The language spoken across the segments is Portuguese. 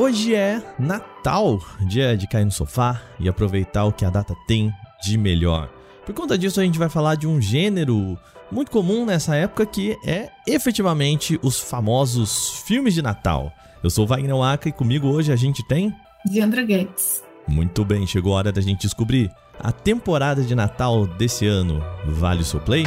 Hoje é Natal, dia de cair no sofá e aproveitar o que a data tem de melhor. Por conta disso, a gente vai falar de um gênero muito comum nessa época que é efetivamente os famosos filmes de Natal. Eu sou Wagner Waka e comigo hoje a gente tem. Diandra Guedes. Muito bem, chegou a hora da gente descobrir a temporada de Natal desse ano. Vale o seu play?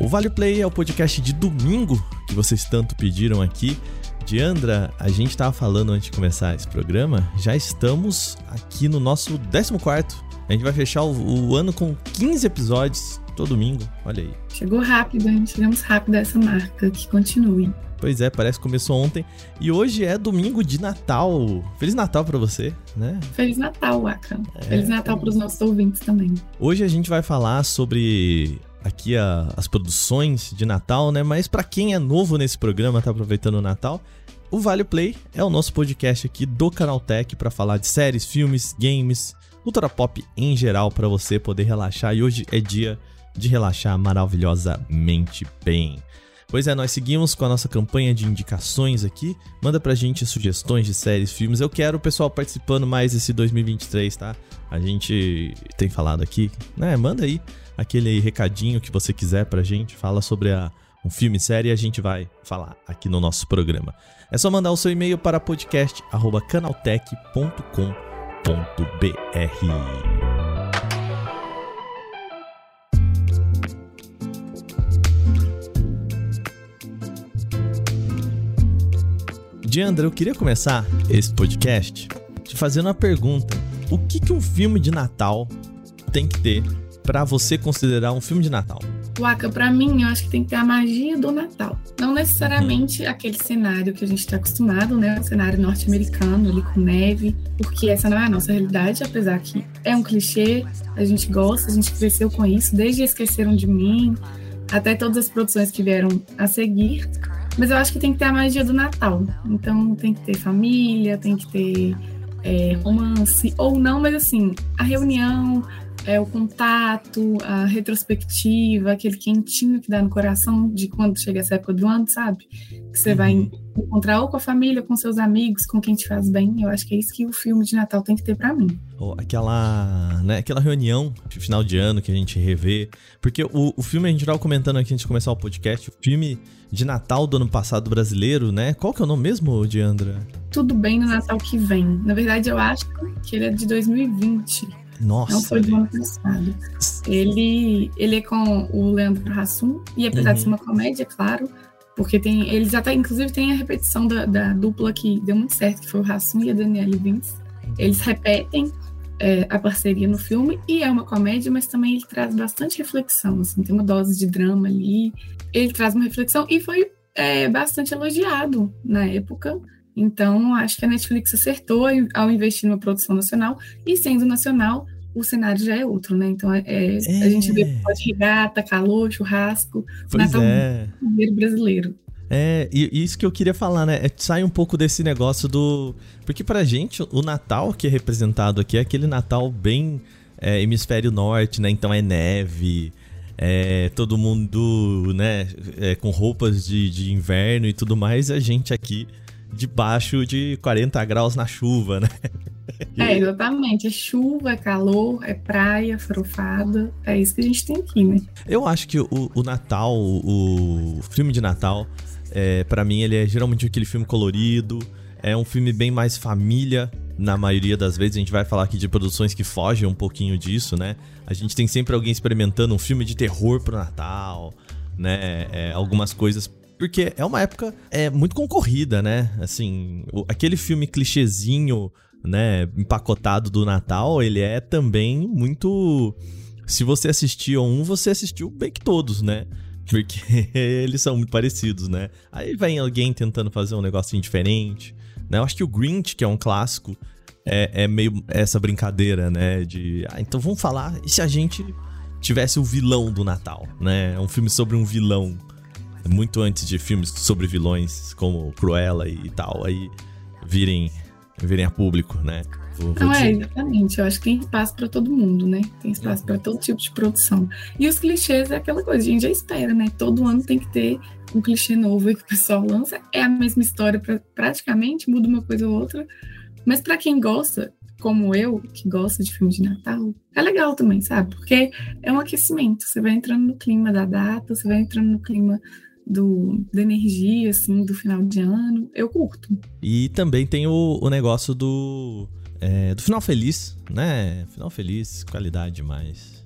O Vale Play é o podcast de domingo que vocês tanto pediram aqui. Diandra, a gente estava falando antes de começar esse programa, já estamos aqui no nosso 14. A gente vai fechar o, o ano com 15 episódios todo domingo. Olha aí. Chegou rápido, hein? Chegamos rápido a essa marca. Que continue. Pois é, parece que começou ontem. E hoje é domingo de Natal. Feliz Natal para você, né? Feliz Natal, Waka. É... Feliz Natal para os nossos ouvintes também. Hoje a gente vai falar sobre aqui a, as produções de Natal, né? Mas para quem é novo nesse programa, tá aproveitando o Natal, o Vale Play é o nosso podcast aqui do Canaltech para falar de séries, filmes, games, cultura pop em geral para você poder relaxar. E hoje é dia de relaxar maravilhosamente bem. Pois é, nós seguimos com a nossa campanha de indicações aqui. Manda pra gente sugestões de séries, filmes. Eu quero o pessoal participando mais esse 2023, tá? A gente tem falado aqui, né? Manda aí aquele recadinho que você quiser pra gente. Fala sobre a, um filme, série a gente vai falar aqui no nosso programa. É só mandar o seu e-mail para podcast.canaltech.com.br. Diandra, eu queria começar esse podcast te fazendo uma pergunta. O que, que um filme de Natal tem que ter para você considerar um filme de Natal? Waka, para mim, eu acho que tem que ter a magia do Natal. Não necessariamente uhum. aquele cenário que a gente está acostumado, né? O cenário norte-americano, ali com neve, porque essa não é a nossa realidade, apesar que é um clichê, a gente gosta, a gente cresceu com isso, desde Esqueceram de Mim, até todas as produções que vieram a seguir. Mas eu acho que tem que ter a magia do Natal. Então tem que ter família, tem que ter é, romance, ou não, mas assim, a reunião, é, o contato, a retrospectiva, aquele quentinho que dá no coração de quando chega essa época do ano, sabe? Que você uhum. vai encontrar ou com a família, com seus amigos, com quem te faz bem. Eu acho que é isso que o filme de Natal tem que ter para mim. aquela, né, aquela reunião de final de ano que a gente revê. Porque o, o filme, a gente tava comentando aqui antes de começar o podcast, o filme de Natal do ano passado brasileiro, né? Qual que é o nome mesmo, Diandra? Tudo bem no Natal que vem. Na verdade, eu acho que ele é de 2020. Nossa. Não foi do ano passado. Ele, ele é com o Leandro Hassum, e apesar uhum. de ser uma comédia, claro, porque tem, eles até, inclusive, tem a repetição da, da dupla que deu muito certo, que foi o Hassum e a Danielle Vince. Eles repetem é, a parceria no filme, e é uma comédia, mas também ele traz bastante reflexão, assim, tem uma dose de drama ali. Ele traz uma reflexão e foi é, bastante elogiado na época. Então, acho que a Netflix acertou ao investir numa produção nacional, e sendo nacional, o cenário já é outro, né? Então, é, é. a gente vê é. pode regata, calor, churrasco, pois Natal é. brasileiro. É, e isso que eu queria falar, né? É, sai um pouco desse negócio do. Porque pra gente, o Natal que é representado aqui é aquele Natal bem é, hemisfério norte, né? Então é neve, é todo mundo, né? É, com roupas de, de inverno e tudo mais, a gente aqui debaixo de 40 graus na chuva, né? É, exatamente. É chuva, é calor, é praia, farofada. É isso que a gente tem aqui, né? Eu acho que o, o Natal, o, o filme de Natal, é, para mim, ele é geralmente aquele filme colorido. É um filme bem mais família, na maioria das vezes. A gente vai falar aqui de produções que fogem um pouquinho disso, né? A gente tem sempre alguém experimentando um filme de terror pro Natal, né? É, algumas coisas porque é uma época é, muito concorrida, né? Assim, o, aquele filme clichêzinho, né, empacotado do Natal, ele é também muito. Se você assistiu um, você assistiu bem que todos, né? Porque eles são muito parecidos, né? Aí vem alguém tentando fazer um negocinho diferente. Né? Eu acho que o Grinch, que é um clássico, é, é meio essa brincadeira, né? De. Ah, então vamos falar. E se a gente tivesse o vilão do Natal, né? Um filme sobre um vilão muito antes de filmes sobre vilões como Cruella e tal, aí virem, virem a público, né? Vou, vou Não, é, exatamente. Eu acho que tem espaço para todo mundo, né? Tem espaço uhum. para todo tipo de produção. E os clichês é aquela coisa, a gente já espera, né? Todo ano tem que ter um clichê novo aí que o pessoal lança. É a mesma história, pra, praticamente, muda uma coisa ou outra. Mas para quem gosta, como eu, que gosta de filme de Natal, é legal também, sabe? Porque é um aquecimento. Você vai entrando no clima da data, você vai entrando no clima do, da energia, assim, do final de ano. Eu curto. E também tem o, o negócio do é, do final feliz, né? Final feliz, qualidade demais.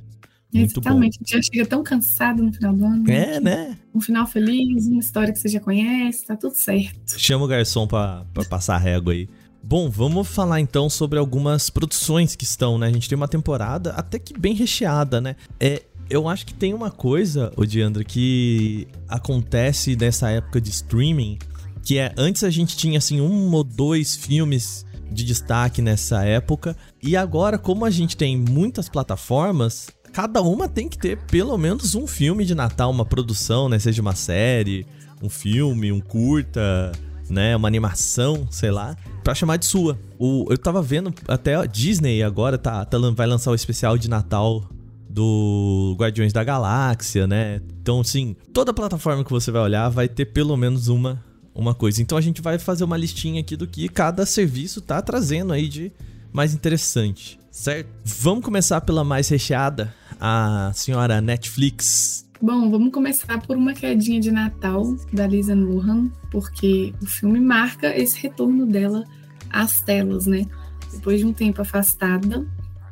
Muito Exatamente, bom. a gente já chega tão cansado no final do ano. É, né? Um final feliz, uma história que você já conhece, tá tudo certo. Chama o garçom pra, pra passar régua aí. Bom, vamos falar então sobre algumas produções que estão, né? A gente tem uma temporada até que bem recheada, né? É, eu acho que tem uma coisa, o Diandra, que acontece nessa época de streaming, que é antes a gente tinha assim um ou dois filmes de destaque nessa época. E agora, como a gente tem muitas plataformas, cada uma tem que ter pelo menos um filme de Natal, uma produção, né? Seja uma série, um filme, um curta, né? Uma animação, sei lá, pra chamar de sua. O, eu tava vendo até a Disney agora tá, tá, vai lançar o especial de Natal do Guardiões da Galáxia, né? Então, assim, toda plataforma que você vai olhar vai ter pelo menos uma uma coisa. Então a gente vai fazer uma listinha aqui do que cada serviço tá trazendo aí de mais interessante, certo? Vamos começar pela mais recheada, a senhora Netflix. Bom, vamos começar por uma quedinha de Natal da Lisa Lohan, porque o filme marca esse retorno dela às telas, né? Depois de um tempo afastada,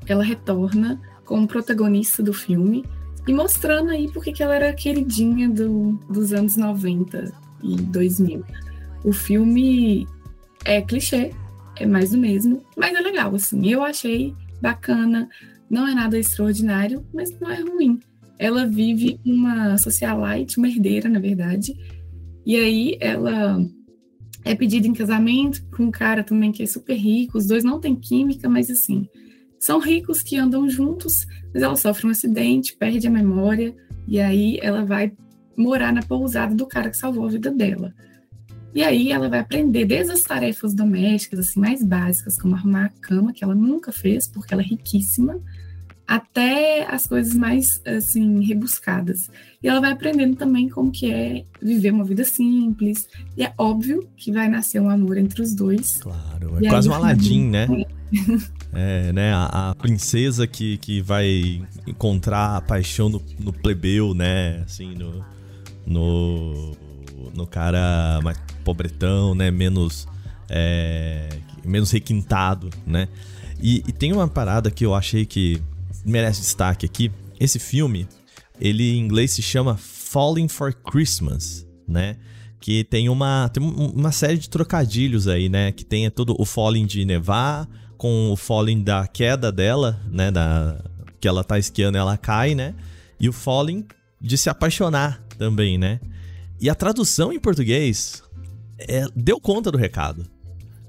ela retorna como protagonista do filme e mostrando aí porque que ela era queridinha do, dos anos 90 e 2000. O filme é clichê, é mais do mesmo, mas é legal, assim. Eu achei bacana, não é nada extraordinário, mas não é ruim. Ela vive uma socialite, uma herdeira, na verdade, e aí ela é pedida em casamento com um cara também que é super rico, os dois não têm química, mas assim, são ricos que andam juntos, mas ela sofre um acidente, perde a memória, e aí ela vai morar na pousada do cara que salvou a vida dela. E aí ela vai aprender desde as tarefas domésticas assim mais básicas, como arrumar a cama, que ela nunca fez, porque ela é riquíssima, até as coisas mais assim rebuscadas. E ela vai aprendendo também como que é viver uma vida simples. E é óbvio que vai nascer um amor entre os dois. Claro, é quase um Aladim, né? É, né? A, a, princesa que, que vai encontrar a paixão no, no plebeu, né? Assim, no, no, no cara mais pobretão, né? Menos, é, menos requintado, né? E, e, tem uma parada que eu achei que merece destaque aqui. Esse filme, ele em inglês se chama Falling for Christmas, né? Que tem uma, tem uma série de trocadilhos aí, né? Que tem todo o Falling de nevar com o Falling da queda dela, né? Da, que ela tá esquiando ela cai, né? E o Falling de se apaixonar também, né? E a tradução em português é, deu conta do recado.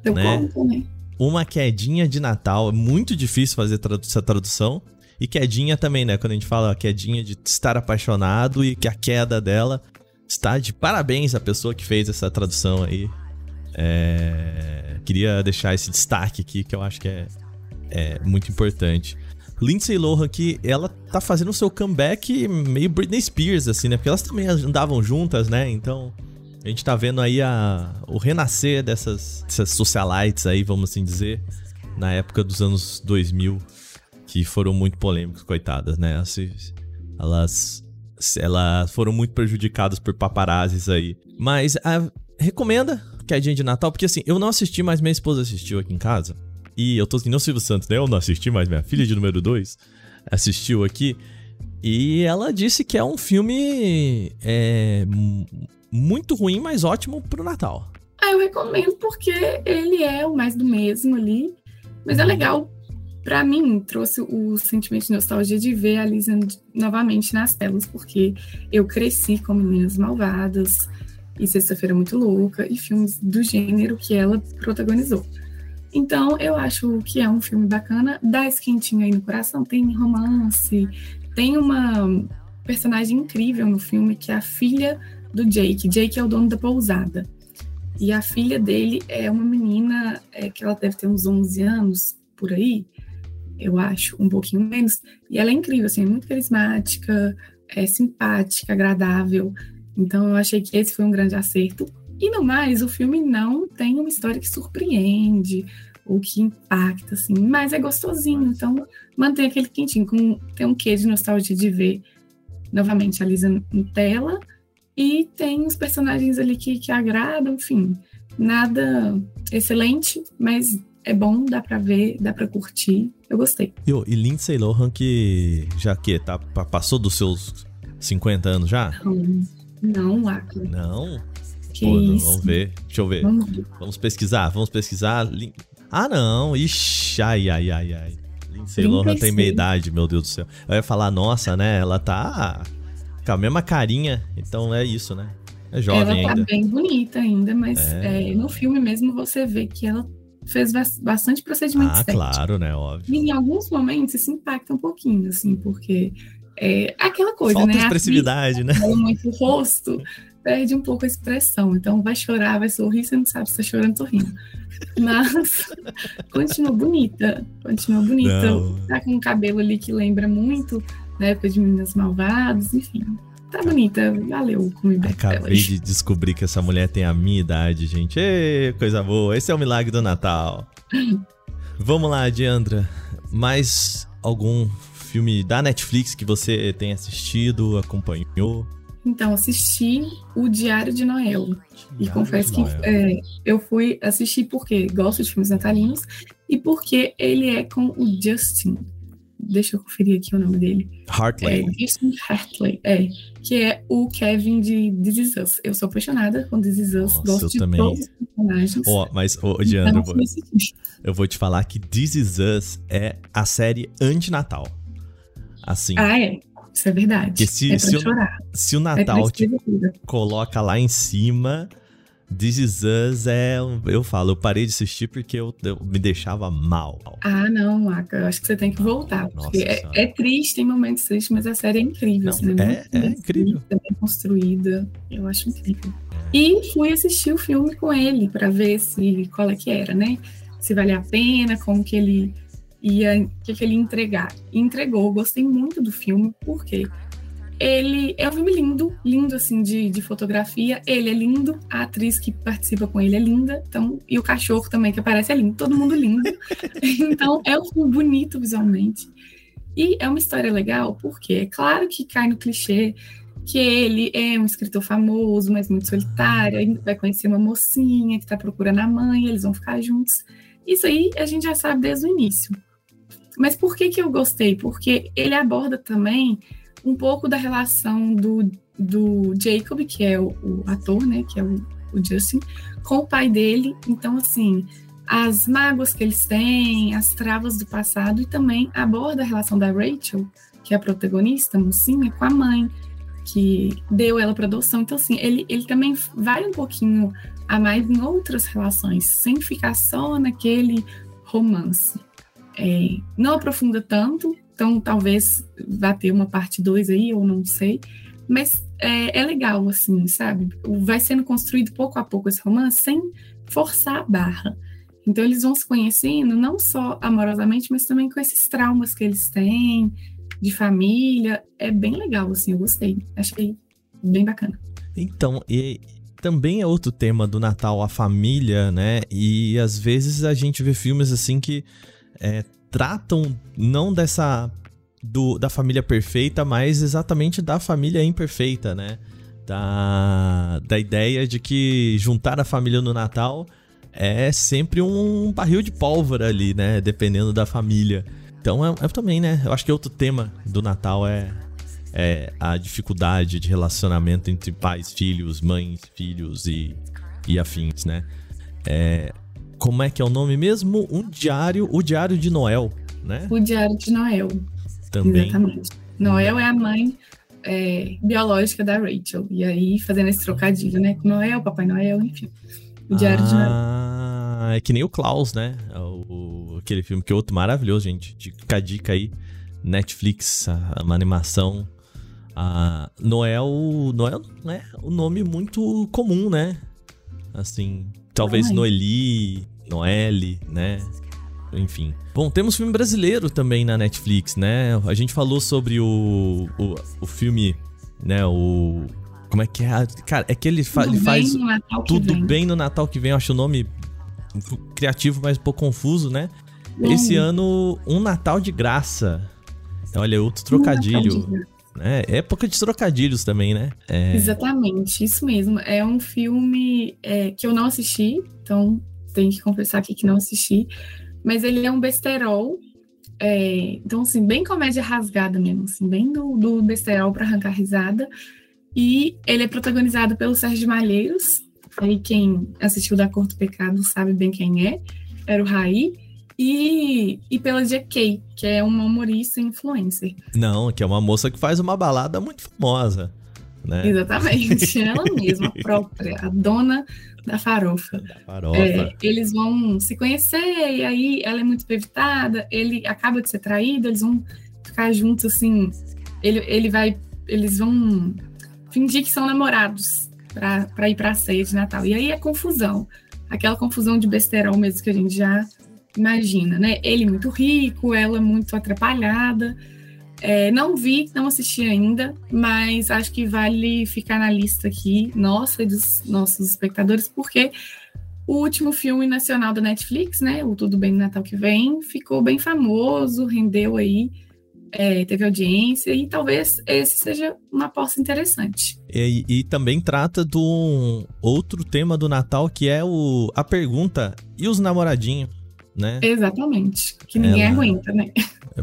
Deu né? conta, né? Uma quedinha de Natal, é muito difícil fazer tradu essa tradução. E quedinha também, né? Quando a gente fala quedinha de estar apaixonado e que a queda dela está de parabéns à pessoa que fez essa tradução aí. É... Queria deixar esse destaque aqui que eu acho que é, é muito importante. Lindsay Lohan que ela tá fazendo o seu comeback meio Britney Spears, assim, né? Porque elas também andavam juntas, né? Então, a gente tá vendo aí a, o renascer dessas, dessas socialites aí, vamos assim dizer, na época dos anos 2000, que foram muito polêmicas, coitadas, né? Elas, elas, foram muito prejudicadas por paparazzis aí. Mas a, recomenda que é dia de Natal, porque assim, eu não assisti, mas minha esposa assistiu aqui em casa. E eu tô assim, não Silvio Santos, né? Eu não assisti, mas minha filha de número 2 assistiu aqui. E ela disse que é um filme é, muito ruim, mas ótimo pro Natal. Ah, eu recomendo porque ele é o mais do mesmo ali. Mas é uhum. legal. Para mim, trouxe o sentimento de nostalgia de ver a Lisa novamente nas telas, porque eu cresci com Meninas Malvadas e Sexta-feira Muito Louca e filmes do gênero que ela protagonizou. Então, eu acho que é um filme bacana, dá esquentinho aí no coração, tem romance, tem uma personagem incrível no filme que é a filha do Jake. Jake é o dono da pousada. E a filha dele é uma menina é, que ela deve ter uns 11 anos, por aí, eu acho, um pouquinho menos. E ela é incrível, assim, é muito carismática, é simpática, agradável. Então eu achei que esse foi um grande acerto. E no mais, o filme não tem uma história que surpreende ou que impacta, assim, mas é gostosinho. Então mantém aquele quentinho, com, tem um quê de nostalgia de ver novamente a Lisa em tela. E tem os personagens ali que, que agradam, enfim. Nada excelente, mas é bom, dá pra ver, dá pra curtir. Eu gostei. E, e Lindsay Lohan, que já que tá, passou dos seus 50 anos já? Não, não Acla. Não? Que Pô, isso? Vamos ver. Deixa eu ver. Vamos ver. Vamos pesquisar, vamos pesquisar. Ah, não. Ixi, ai, ai, ai, ai. Lindsay 36. Lohan tem meia idade, meu Deus do céu. Eu ia falar, nossa, né? Ela tá com a mesma carinha. Então é isso, né? É jovem ela tá ainda. bem bonita ainda, mas É. é, no filme mesmo você vê que ela fez bas- bastante procedimento Ah, estético. claro, né? Óbvio. E em alguns momentos isso impacta um pouquinho, assim, porque é aquela coisa, Falta né? Expressividade, né? atriz muito o rosto, perde um pouco a expressão. Então vai chorar, vai sorrir, você não sabe se tá chorando ou sorrindo. Mas continua bonita, continua bonita. Não. Tá com um cabelo ali que lembra muito da época de Meninas Malvadas, enfim. Tá bonita, valeu comeback dela. Acabei de descobrir que essa mulher tem a minha idade, gente. Ê, coisa boa. Esse é o milagre do Natal. Vamos lá, Diandra. Mais algum filme da Netflix que você tem assistido, acompanhou? Então, assisti o Diário de Noel. E Diário confesso de que é, eu fui assistir porque gosto de filmes natalinos e porque ele é com o Justin. Deixa eu conferir aqui o nome dele. É, Heartley. Justin Hartley, é, que é o Kevin de This Is Us. Eu sou apaixonada com This Is Us, Nossa, gosto eu de também. todos os personagens. Ó, mas, ô, Diandra, eu Então, vou, fui assistir. eu vou te falar que This Is Us é a série anti-Natal. Assim, Ah, é. Isso é verdade. Se- é se eu- chorar. se o É Natal te tristeza pura. coloca lá em cima, This Is Us é. Eu falo, eu parei de assistir porque eu, eu me deixava mal. Ah, não, Aka, eu acho que você tem que voltar. Nossa é, é triste, tem momentos tristes, mas a série é incrível. Não, assim, é- é bem incrível. escrita, bem construída. Eu acho incrível. E fui assistir o filme com ele para ver se qual é que era, né? Se valia a pena, como que ele ia, o que, que ele ia entregar. E entregou. Gostei muito do filme, porque ele é um filme lindo, lindo assim de, de fotografia. Ele é lindo, a atriz que participa com ele é linda, então e o cachorro também que aparece é lindo, todo mundo lindo. então é um filme bonito visualmente. E é uma história legal, porque é claro que cai no clichê que ele é um escritor famoso, mas muito solitário, aí vai conhecer uma mocinha que está procurando a mãe, eles vão ficar juntos. Isso aí a gente já sabe desde o início. Mas por que, que eu gostei? Porque ele aborda também um pouco da relação do, do Jacob, que é o, o ator, né, que é o, o Justin, com o pai dele. Então, assim, as mágoas que eles têm, as travas do passado, e também aborda a relação da Rachel, que é a protagonista, a mocinha, com a mãe, que deu ela para adoção. Então, assim, ele, ele também vai um pouquinho a mais em outras relações, sem ficar só naquele romance. É, não aprofunda tanto, então talvez vá ter uma parte 2 aí, ou não sei. Mas é, é legal, assim, sabe? Vai sendo construído pouco a pouco esse romance sem forçar a barra. Então eles vão se conhecendo, não só amorosamente, mas também com esses traumas que eles têm, de família. É bem legal, assim, eu gostei. Achei bem bacana. Então, e também é outro tema do Natal, a família, né? E às vezes a gente vê filmes assim que é, tratam não dessa. Do, da família perfeita, mas exatamente da família imperfeita, né? Da, da ideia de que juntar a família no Natal é sempre um barril de pólvora ali, né? Dependendo da família. Então é, é também, né? Eu acho que outro tema do Natal é, é a dificuldade de relacionamento entre pais, filhos, mães, filhos e, e afins, né? É, como é que é o nome mesmo? Um diário, o Diário de Noel, né? O Diário de Noel, Também. exatamente. Noel é a mãe é, biológica da Rachel. E aí, fazendo esse trocadilho, né? Com Noel, Papai Noel, enfim. O Diário de Noel. Ah, é que nem o Klaus, né? É O, o- aquele filme que é outro maravilhoso, gente. Fica a dica aí. Netflix, a- uma animação. Ah, Noel, Noel não é um nome muito comum, né? Assim, talvez é. Noeli, Noelle, né? enfim. Bom, temos filme brasileiro também na Netflix, né? A gente falou sobre o, o, o filme, né? O. Como é que é? Cara, é que ele, fa tudo ele faz bem tudo vem. bem no Natal que vem. Eu acho o nome criativo, mas um pouco confuso, né? Esse ano, um Natal de graça. Olha, outro trocadilho. Um é, época de trocadilhos também, né? É... Exatamente, isso mesmo. É um filme é, que eu não assisti, então tenho que confessar aqui que não assisti. Mas ele é um besterol. É, então, assim, bem comédia rasgada mesmo, assim, bem do, do besterol para arrancar risada. E ele é protagonizado pelo Sérgio Malheiros. Aí quem assistiu Da Cor do Pecado sabe bem quem é. Era o Raí e, e pela GK, que é uma humorista influencer. Não, que é uma moça que faz uma balada muito famosa. Né? Exatamente, ela mesma, a própria, a dona da farofa. Da farofa. É, eles vão se conhecer, e aí ela é muito evitada, ele acaba de ser traído, eles vão ficar juntos assim. Ele, ele vai. Eles vão fingir que são namorados para ir para a ceia de Natal. E aí é confusão. Aquela confusão de besterol mesmo que a gente já imagina, né? Ele muito rico, ela muito atrapalhada. É, não vi, não assisti ainda, mas acho que vale ficar na lista aqui, nossa e dos nossos espectadores, porque o último filme nacional da Netflix, né? O Tudo Bem no Natal que vem, ficou bem famoso, rendeu aí, é, teve audiência, e talvez esse seja uma aposta interessante. E, e também trata de um outro tema do Natal que é o, a pergunta: e os namoradinhos? Né? Exatamente. Que ninguém ela... aguenta, né?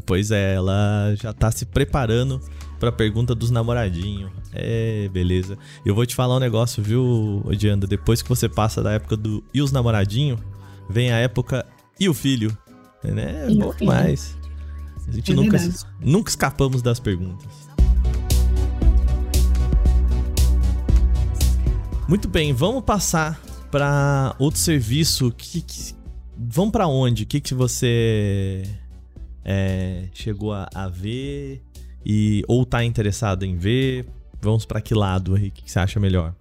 Pois é, ela já tá se preparando pra pergunta dos namoradinhos. É, beleza. Eu vou te falar um negócio, viu, Odianda? Depois que você passa da época do e os namoradinhos, vem a época e o filho. Né? É bom demais. A gente é nunca, nunca escapamos das perguntas. Muito bem, vamos passar para outro serviço que, que, vamos para onde? O que, que você é, chegou a, a, ver e ou tá interessado em ver? Vamos para que lado aí? O que, você acha melhor?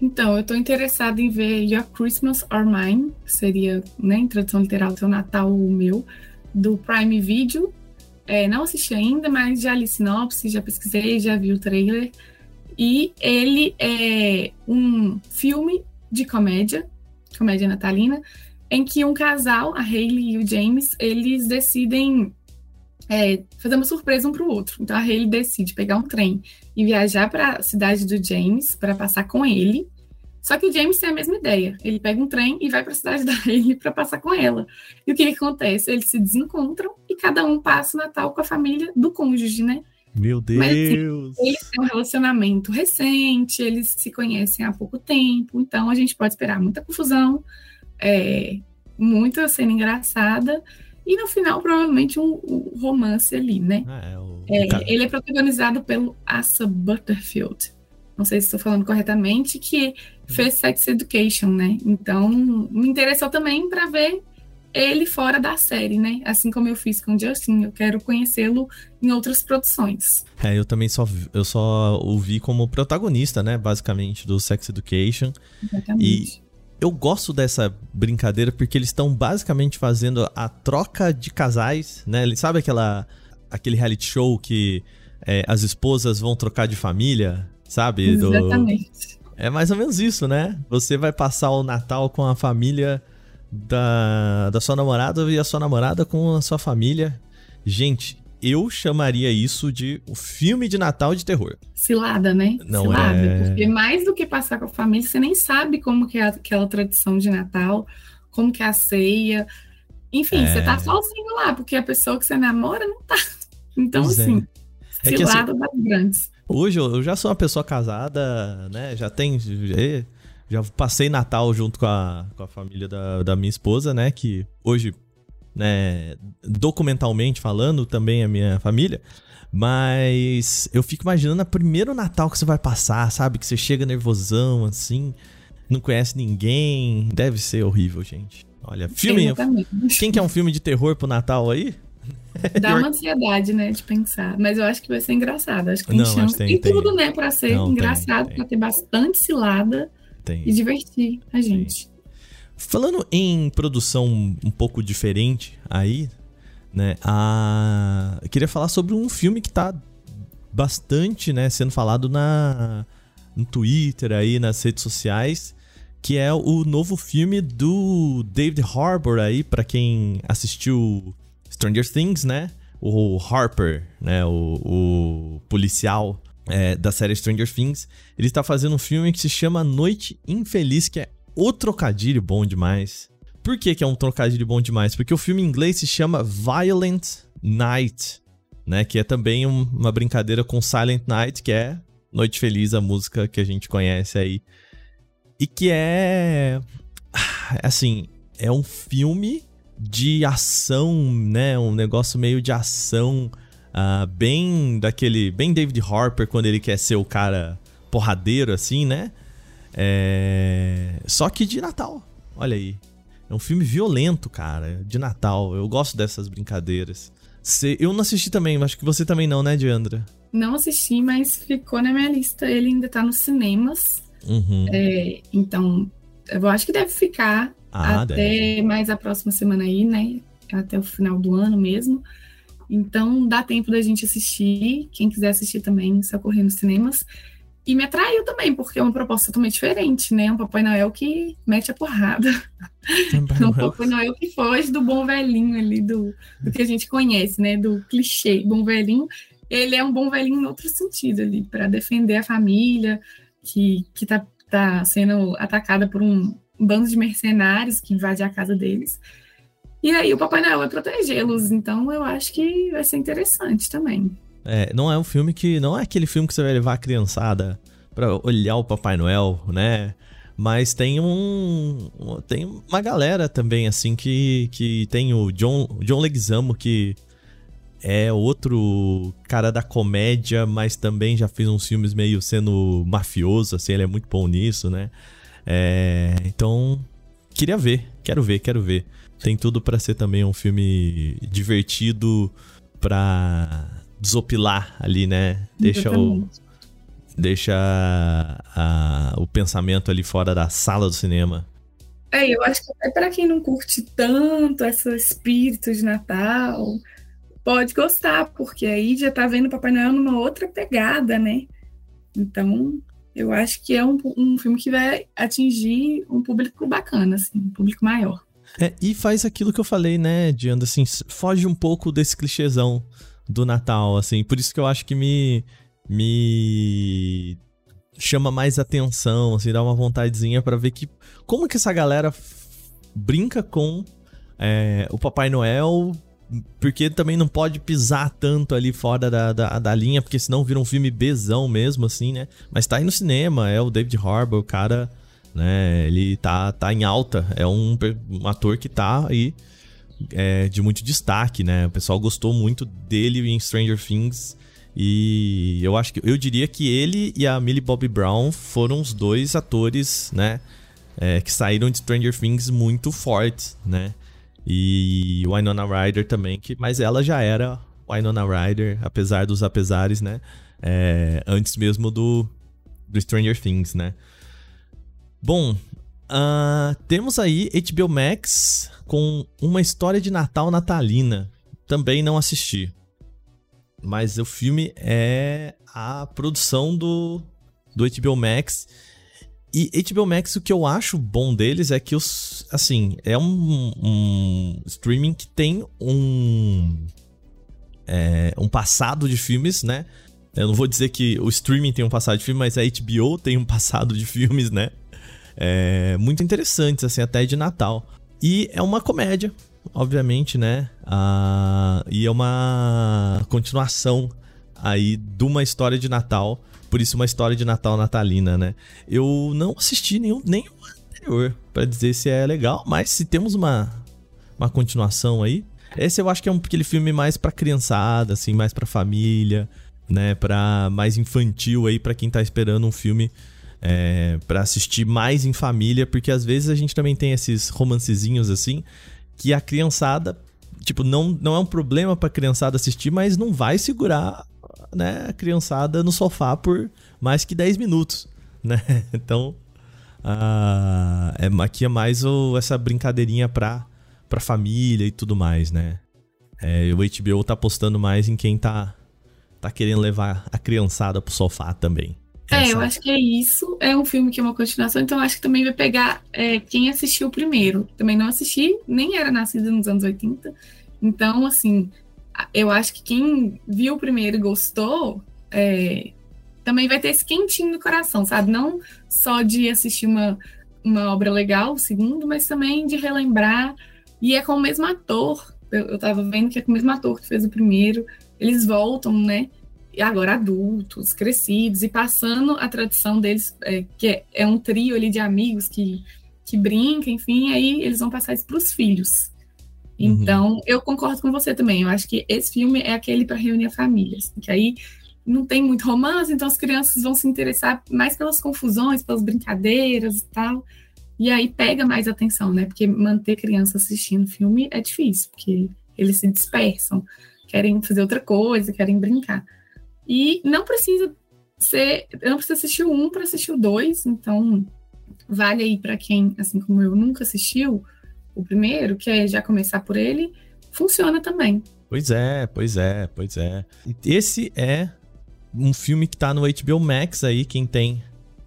Então, eu tô interessado em ver Your Christmas or Mine, que seria, né, em tradução literal, Seu Natal ou Meu, do Prime Video. É, não assisti ainda, mas já li sinopse, já pesquisei, já vi o trailer. E ele é um filme de comédia, comédia natalina, em que um casal, a Hayley e o James, eles decidem é, fazer uma surpresa um para o outro. Então a Hayley decide pegar um trem e viajar para a cidade do James para passar com ele. Só que o James tem a mesma ideia. Ele pega um trem e vai para a cidade da Hayley para passar com ela. E o que, que acontece? Eles se desencontram e cada um passa o Natal com a família do cônjuge, né? Meu Deus! Mas, assim, eles têm um relacionamento recente, eles se conhecem há pouco tempo, então a gente pode esperar muita confusão, é, muita cena engraçada e no final provavelmente um, um romance ali, né? Ah, é, o... é, ele é protagonizado pelo Asa Butterfield, não sei se estou falando corretamente, que fez Sex Education, né? Então me interessou também para ver ele fora da série, né? Assim como eu fiz com o Justin, eu quero conhecê-lo em outras produções. É, eu também só eu só o vi como protagonista, né, basicamente do Sex Education. Exatamente. E eu gosto dessa brincadeira porque eles estão basicamente fazendo a troca de casais, né? Ele sabe aquela aquele reality show que é, as esposas vão trocar de família, sabe? Exatamente. Do... É mais ou menos isso, né? Você vai passar o Natal com a família da, da sua namorada e a sua namorada com a sua família. Gente, eu chamaria isso de o um filme de Natal de terror. Cilada, né? Não Cilada, é... porque mais do que passar com a família, você nem sabe como que é aquela tradição de Natal, como que é a ceia. Enfim, é... você tá sozinho lá, porque a pessoa que você namora não tá. Então, pois assim, é. é cilada assim, das grandes. Hoje eu já sou uma pessoa casada, né? Já tem. Já passei Natal junto com a, com a família da, da minha esposa, né? Que hoje né, documentalmente falando, também a minha família. Mas eu fico imaginando o primeiro Natal que você vai passar, sabe? Que você chega nervosão, assim, não conhece ninguém. Deve ser horrível, gente. Olha, filme. Exatamente. Quem quer um filme de terror pro Natal aí? Dá uma ansiedade, né, de pensar. Mas eu acho que vai ser engraçado. Acho que tem não, chance. Tem, tem, tudo, tem. né, pra ser não, engraçado, tem, pra ter bastante cilada tem. e divertir a gente. Falando em produção um pouco diferente aí, né? A... Eu queria falar sobre um filme que tá bastante, né, sendo falado na no Twitter aí, nas redes sociais, que é o novo filme do David Harbour aí, para quem assistiu Stranger Things, né? O Harper, né, o, o policial é, da série Stranger Things, ele está fazendo um filme que se chama Noite Infeliz, que é o trocadilho bom demais. Por que, que é um trocadilho bom demais? Porque o filme em inglês se chama Violent Night, né? Que é também um, uma brincadeira com Silent Night, que é Noite Feliz, a música que a gente conhece aí. E que é. Assim, é um filme de ação, né? Um negócio meio de ação. Uh, bem daquele. Bem David Harper, quando ele quer ser o cara porradeiro, assim, né? É... Só que de Natal. Olha aí. É um filme violento, cara. De Natal. Eu gosto dessas brincadeiras. Eu não assisti também, acho que você também não, né, Diandra? Não assisti, mas ficou na minha lista. Ele ainda tá nos cinemas. Uhum. É, então, eu acho que deve ficar ah, até deve. mais a próxima semana aí, né? Até o final do ano mesmo. Então, dá tempo da gente assistir. Quem quiser assistir também, só correr nos cinemas. E me atraiu também, porque é uma proposta totalmente diferente, né? Um Papai Noel que mete a porrada. um Papai Noel que foge do bom velhinho ali, do, do que a gente conhece, né? Do clichê, bom velhinho. Ele é um bom velhinho em outro sentido ali, para defender a família, que, que tá, tá sendo atacada por um bando de mercenários que invade a casa deles. E aí o Papai Noel vai protegê-los, então eu acho que vai ser interessante também. É, não é um filme que. Não é aquele filme que você vai levar a criançada pra olhar o Papai Noel, né? Mas tem um. Tem uma galera também, assim, que, que tem o John, John Leguizamo, que é outro cara da comédia, mas também já fez uns filmes meio sendo mafioso, assim, ele é muito bom nisso, né? É, então, queria ver, quero ver, quero ver. Tem tudo para ser também um filme divertido pra desopilar ali, né? Deixa o deixa a, o pensamento ali fora da sala do cinema. É, eu acho que até para quem não curte tanto esse espírito de Natal, pode gostar, porque aí já tá vendo Papai Noel numa outra pegada, né? Então, eu acho que é um, um filme que vai atingir um público bacana, assim, um público maior. É, e faz aquilo que eu falei, né, Diana, assim, foge um pouco desse clichêzão do Natal, assim. Por isso que eu acho que me me chama mais atenção, assim, dá uma vontadezinha para ver que como que essa galera brinca com é, o Papai Noel, porque também não pode pisar tanto ali fora da, da, da, linha, porque senão vira um filme bezão mesmo, assim, né? Mas tá aí no cinema, é o David Harbour, o cara, né? Ele tá, tá em alta, é um, um ator que tá aí é, de muito destaque, né? O pessoal gostou muito dele em Stranger Things. E eu acho que eu diria que ele e a Millie Bobby Brown foram os dois atores, né? É, que saíram de Stranger Things muito fortes, né? E Winona Ryder também, que, mas ela já era Winona Ryder, apesar dos apesares, né? É, antes mesmo do, do Stranger Things, né? Bom, uh, temos aí HBO Max com uma história de Natal natalina. Também não assisti. Mas o filme é a produção do, do HBO Max. E HBO Max, o que eu acho bom deles é que os. Assim, é um, um streaming que tem um. É, um passado de filmes, né? Eu não vou dizer que o streaming tem um passado de filmes, mas a HBO tem um passado de filmes, né? É, muito interessantes, assim, até de Natal. E é uma comédia, obviamente, né? Ah, e é uma continuação aí de uma história de Natal. Por isso, uma história de Natal natalina, né? Eu não assisti nenhum, nenhum anterior para dizer se é legal, mas se temos uma, uma continuação aí. Esse eu acho que é um, aquele filme mais pra criançada, assim, mais pra família, né? Pra mais infantil aí, para quem tá esperando um filme é, para assistir mais em família, porque às vezes a gente também tem esses romancezinhos assim, que a criançada, tipo, não, não é um problema pra criançada assistir, mas não vai segurar, né, a criançada no sofá por mais que 10 minutos, né? Então, é, aqui é mais o, essa brincadeirinha pra, pra família e tudo mais, né? É, o HBO tá apostando mais em quem tá, tá querendo levar a criançada pro sofá também. É, eu acho que é isso. É um filme que é uma continuação, então acho que também vai pegar é, quem assistiu primeiro. Também não assisti, nem era nascido nos anos 80. Então, assim, eu acho que quem viu primeiro e gostou, é, também vai ter esse quentinho no coração, sabe? Não só de assistir uma, uma obra legal, o segundo, mas também de relembrar. E é com o mesmo ator. Eu, eu tava vendo que é com o mesmo ator que fez o primeiro. Eles voltam, né? Agora adultos, crescidos, e passando a tradição deles, é, que é, é, um trio ali de amigos que, que brinca, enfim, aí eles vão passar isso para os filhos. Uhum. Então, uhum. eu concordo com você também. Eu acho que esse filme é aquele para reunir a família. Assim, que aí não tem muito romance, então as crianças vão se interessar mais pelas confusões, pelas brincadeiras e tal. E aí pega mais atenção, né? Porque manter criança assistindo filme é difícil, porque eles se dispersam, querem fazer outra coisa, querem brincar. E não precisa ser, não precisa assistir o um para assistir o dois, então vale aí para quem, assim como eu, nunca assistiu o primeiro, que é já começar por ele, funciona também. Pois é, pois é, pois é. Esse é um filme que tá no HBO Max aí, quem tem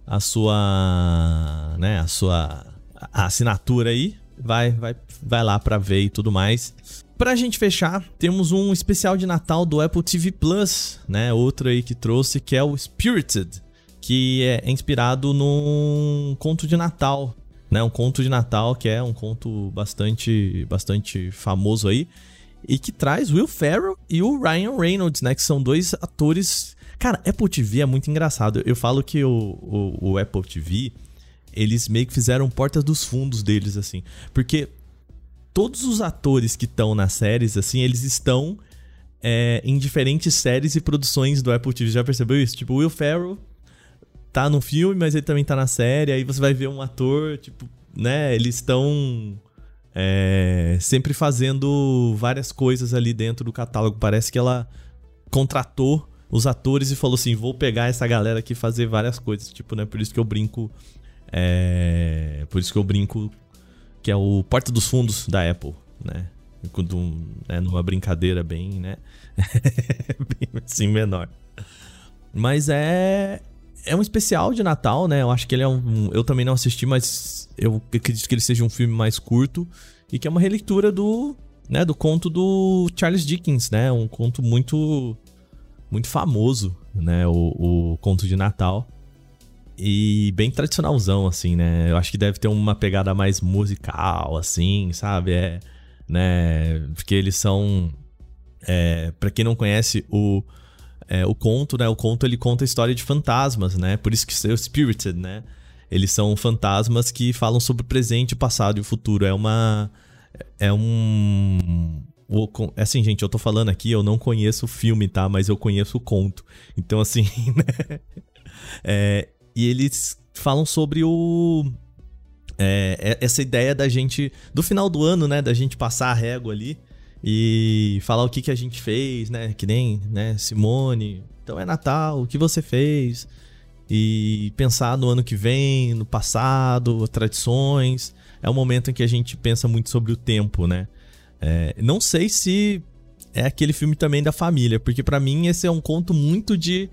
a sua, né, a sua assinatura aí, vai vai vai lá para ver e tudo mais. Pra gente fechar, temos um especial de Natal do Apple TV Plus, né? Outro aí que trouxe que é o Spirited, que é inspirado num conto de Natal, né? Um conto de Natal que é um conto bastante bastante famoso aí e que traz Will Ferrell e o Ryan Reynolds, né? Que são dois atores Cara, Apple TV é muito engraçado. Eu falo que o, o, o Apple TV, eles meio que fizeram portas dos fundos deles, assim. Porque todos os atores que estão nas séries, assim, eles estão é, em diferentes séries e produções do Apple TV. Já percebeu isso? Tipo, o Will Ferrell tá no filme, mas ele também tá na série. Aí você vai ver um ator, tipo, né? Eles estão é, sempre fazendo várias coisas ali dentro do catálogo. Parece que ela contratou os atores e falou assim: vou pegar essa galera aqui e fazer várias coisas. Tipo, né? Por isso que eu brinco. É... Por isso que eu brinco que é o Porta dos Fundos da Apple, né? Quando, né, numa brincadeira bem, né? bem assim, menor. Mas é. É um especial de Natal, né? Eu acho que ele é um. Eu também não assisti, mas eu acredito que ele seja um filme mais curto. E que é uma releitura do. Né, do conto do Charles Dickens, né? Um conto muito muito famoso, né? O, o conto de Natal. E bem tradicionalzão, assim, né? Eu acho que deve ter uma pegada mais musical, assim, sabe? É, né? Porque eles são. É, para quem não conhece o, é, o conto, né? O conto ele conta a história de fantasmas, né? Por isso que é o Spirited, né? Eles são fantasmas que falam sobre o presente, o passado e o futuro. É uma. É um o, assim, gente, eu tô falando aqui, eu não conheço o filme, tá? Mas eu conheço o conto. Então, assim, né? É, e eles falam sobre o. É, é, essa ideia da gente. Do final do ano, né? Da gente passar a régua ali e falar o que, que a gente fez, né? Que nem, né? Simone. Então é Natal, o que você fez? E pensar no ano que vem, no passado, tradições. É um momento em que a gente pensa muito sobre o tempo, né? É, não sei se é aquele filme também da família, porque para mim esse é um conto muito de.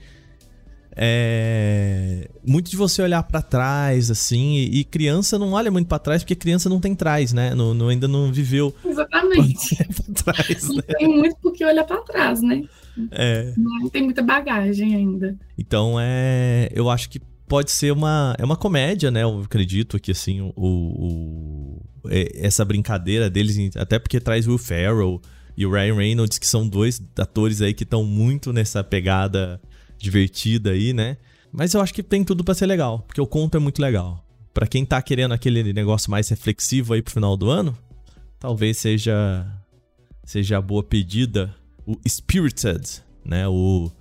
É, muito de você olhar para trás, assim, e, criança não olha muito para trás, porque criança não tem trás, né? Não, não ainda não viveu. Exatamente. trás, não né? tem muito porque olhar para trás, né? É. Não tem muita bagagem ainda. Então, é, eu acho que pode ser uma, é uma comédia, né? Eu acredito que, assim, o, o é, essa brincadeira deles, até porque traz Will Ferrell e o Ryan Reynolds, que são dois atores aí que estão muito nessa pegada divertida aí, né? Mas eu acho que tem tudo para ser legal, porque o conto é muito legal. Para quem tá querendo aquele negócio mais reflexivo aí pro final do ano, talvez seja seja a boa pedida o Spirited, né? O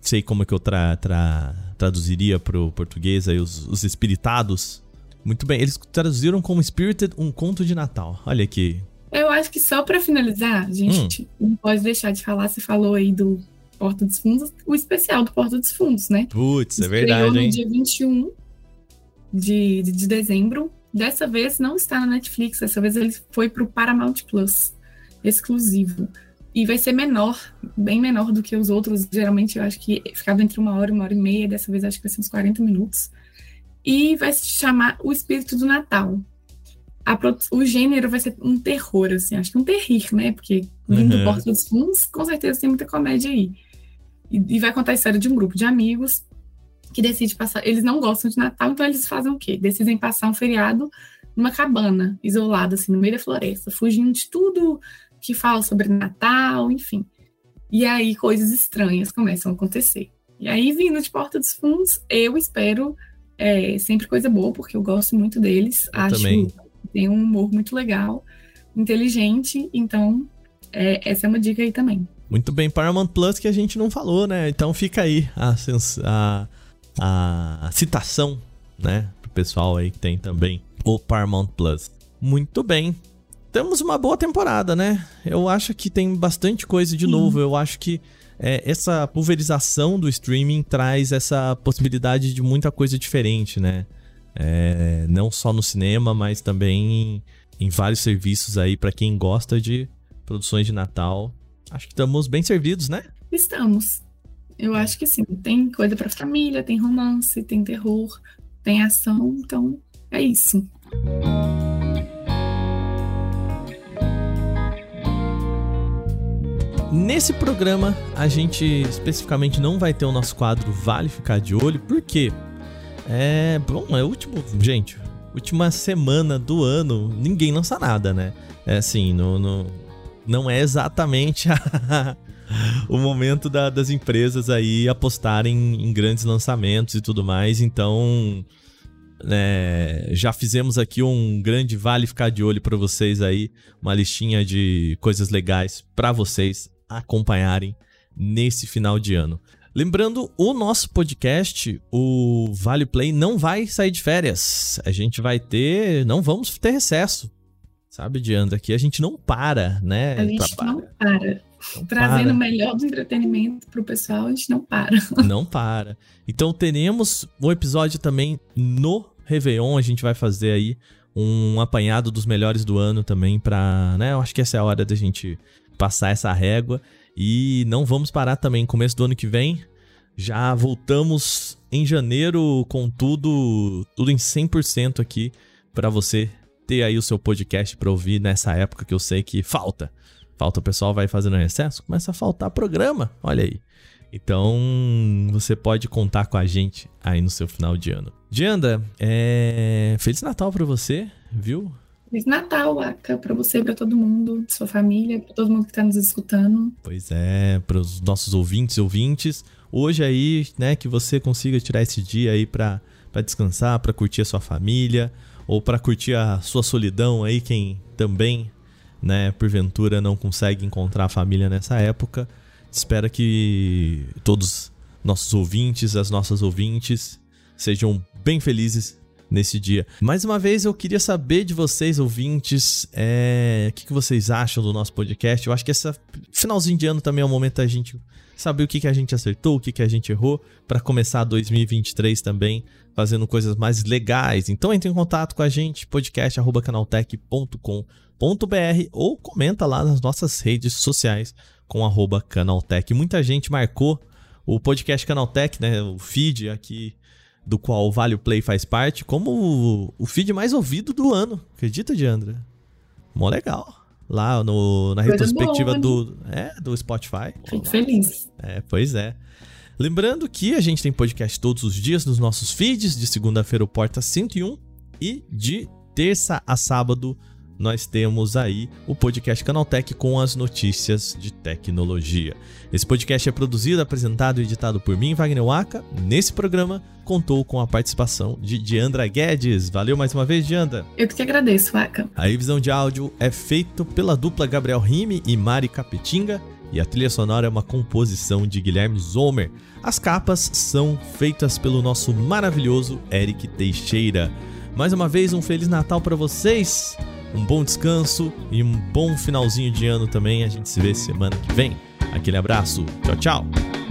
sei como é que eu tra, tra, traduziria pro português aí os, os espiritados, muito bem, eles traduziram como Spirited um conto de Natal. Olha aqui. Eu acho que só para finalizar, a gente hum. não pode deixar de falar, você falou aí do Porta dos Fundos, o especial do Porta dos Fundos, né? Putz, é verdade, no hein? dia 21 de, de, de dezembro. Dessa vez não está na Netflix, dessa vez ele foi para o Paramount Plus, exclusivo. E vai ser menor, bem menor do que os outros. Geralmente eu acho que ficava entre uma hora e uma hora e meia, dessa vez acho que vai ser uns 40 minutos. E vai se chamar O Espírito do Natal. A, o gênero vai ser um terror, assim, acho que um terrir, né? Porque vindo uhum. do Porto dos Fundos, com certeza tem muita comédia aí. E, e vai contar a história de um grupo de amigos que decide passar. Eles não gostam de Natal, então eles fazem o quê? Decidem passar um feriado numa cabana, isolada, assim, no meio da floresta, fugindo de tudo que fala sobre Natal, enfim. E aí coisas estranhas começam a acontecer. E aí, vindo de Porta dos Fundos, eu espero é, sempre coisa boa, porque eu gosto muito deles. Eu Acho também. que tem um humor muito legal, inteligente, então é, essa é uma dica aí também. Muito bem, Paramount Plus que a gente não falou, né? Então fica aí a, a a citação, né, pro pessoal aí que tem também o Paramount Plus. Muito bem. Temos uma boa temporada, né? Eu acho que tem bastante coisa de Sim. novo. Eu acho que é, essa pulverização do streaming traz essa possibilidade de muita coisa diferente, né? É, não só no cinema, mas também em, em vários serviços aí para quem gosta de produções de Natal. Acho que estamos bem servidos, né? Estamos. Eu acho que sim. Tem coisa para família, tem romance, tem terror, tem ação, então é isso. Nesse programa, a gente especificamente não vai ter o nosso quadro Vale Ficar de Olho, porque é. Bom, é o último. Gente, última semana do ano, ninguém lança nada, né? É assim, no, no não é exatamente a, o momento da, das empresas aí apostarem em grandes lançamentos e tudo mais. Então, é, já fizemos aqui um grande vale ficar de olho para vocês aí, uma listinha de coisas legais para vocês acompanharem nesse final de ano. Lembrando, o nosso podcast, o Vale Play, não vai sair de férias. A gente vai ter. Não vamos ter recesso. Sabe, Diandra? Aqui a gente não para, né? A gente Trabalha. não para. Não Trazendo o melhor do entretenimento pro pessoal, a gente não para. Não para. Então teremos um episódio também no Réveillon, a gente vai fazer aí um apanhado dos melhores do ano também pra, né? Eu acho que essa é a hora da gente passar essa régua e não vamos parar também começo do ano que vem. Já voltamos em janeiro com tudo, tudo em 100% aqui para você ter aí o seu podcast para ouvir nessa época que eu sei que falta. Falta o pessoal vai fazendo recesso, começa a faltar programa, olha aí. Então, você pode contar com a gente aí no seu final de ano. Dianda, é... Feliz Natal para você, viu? Feliz Natal, Aka, para você, para todo mundo, sua família, para todo mundo que está nos escutando. Pois é, para os nossos ouvintes e ouvintes. Hoje aí, né, que você consiga tirar esse dia aí para descansar, para curtir a sua família ou para curtir a sua solidão aí, quem também né, porventura não consegue encontrar a família nessa época. Espero que todos nossos ouvintes, as nossas ouvintes, sejam bem felizes nesse dia. Mais uma vez, eu queria saber de vocês, ouvintes, é, o que, que, vocês acham do nosso podcast. Eu acho que esse finalzinho de ano também é um momento da gente saber o que, que a gente acertou, o que, que a gente errou, para começar 2023 também fazendo coisas mais legais. Então entre em contato com a gente, podcast.canaltech.com.br ou comenta lá nas nossas redes sociais com arroba Canaltech. Muita gente marcou o podcast Canaltech, né, o feed aqui do qual o Vale Play faz parte, como o, feed mais ouvido do ano. Acredita, Diandra? Mó legal. Lá no, na retrospectiva do, é, do Spotify. Fico feliz. É, pois é. Lembrando que a gente tem podcast todos os dias nos nossos feeds, de segunda-feira o Porta 101 e de terça a sábado nós temos aí o podcast Canaltech com as notícias de tecnologia. Esse podcast é produzido, apresentado e editado por mim, Wagner Waka. Nesse programa, contou com a participação de Diandra Guedes. Valeu mais uma vez, Diandra. Eu que agradeço, Waka. A revisão de áudio é feita pela dupla Gabriel Rime e Mari Capetinga e a trilha sonora é uma composição de Guilherme Zomer. As capas são feitas pelo nosso maravilhoso Eric Teixeira. Mais uma vez, um Feliz Natal para vocês, um bom descanso e um bom finalzinho de ano também. A gente se vê semana que vem. Aquele abraço, tchau, tchau!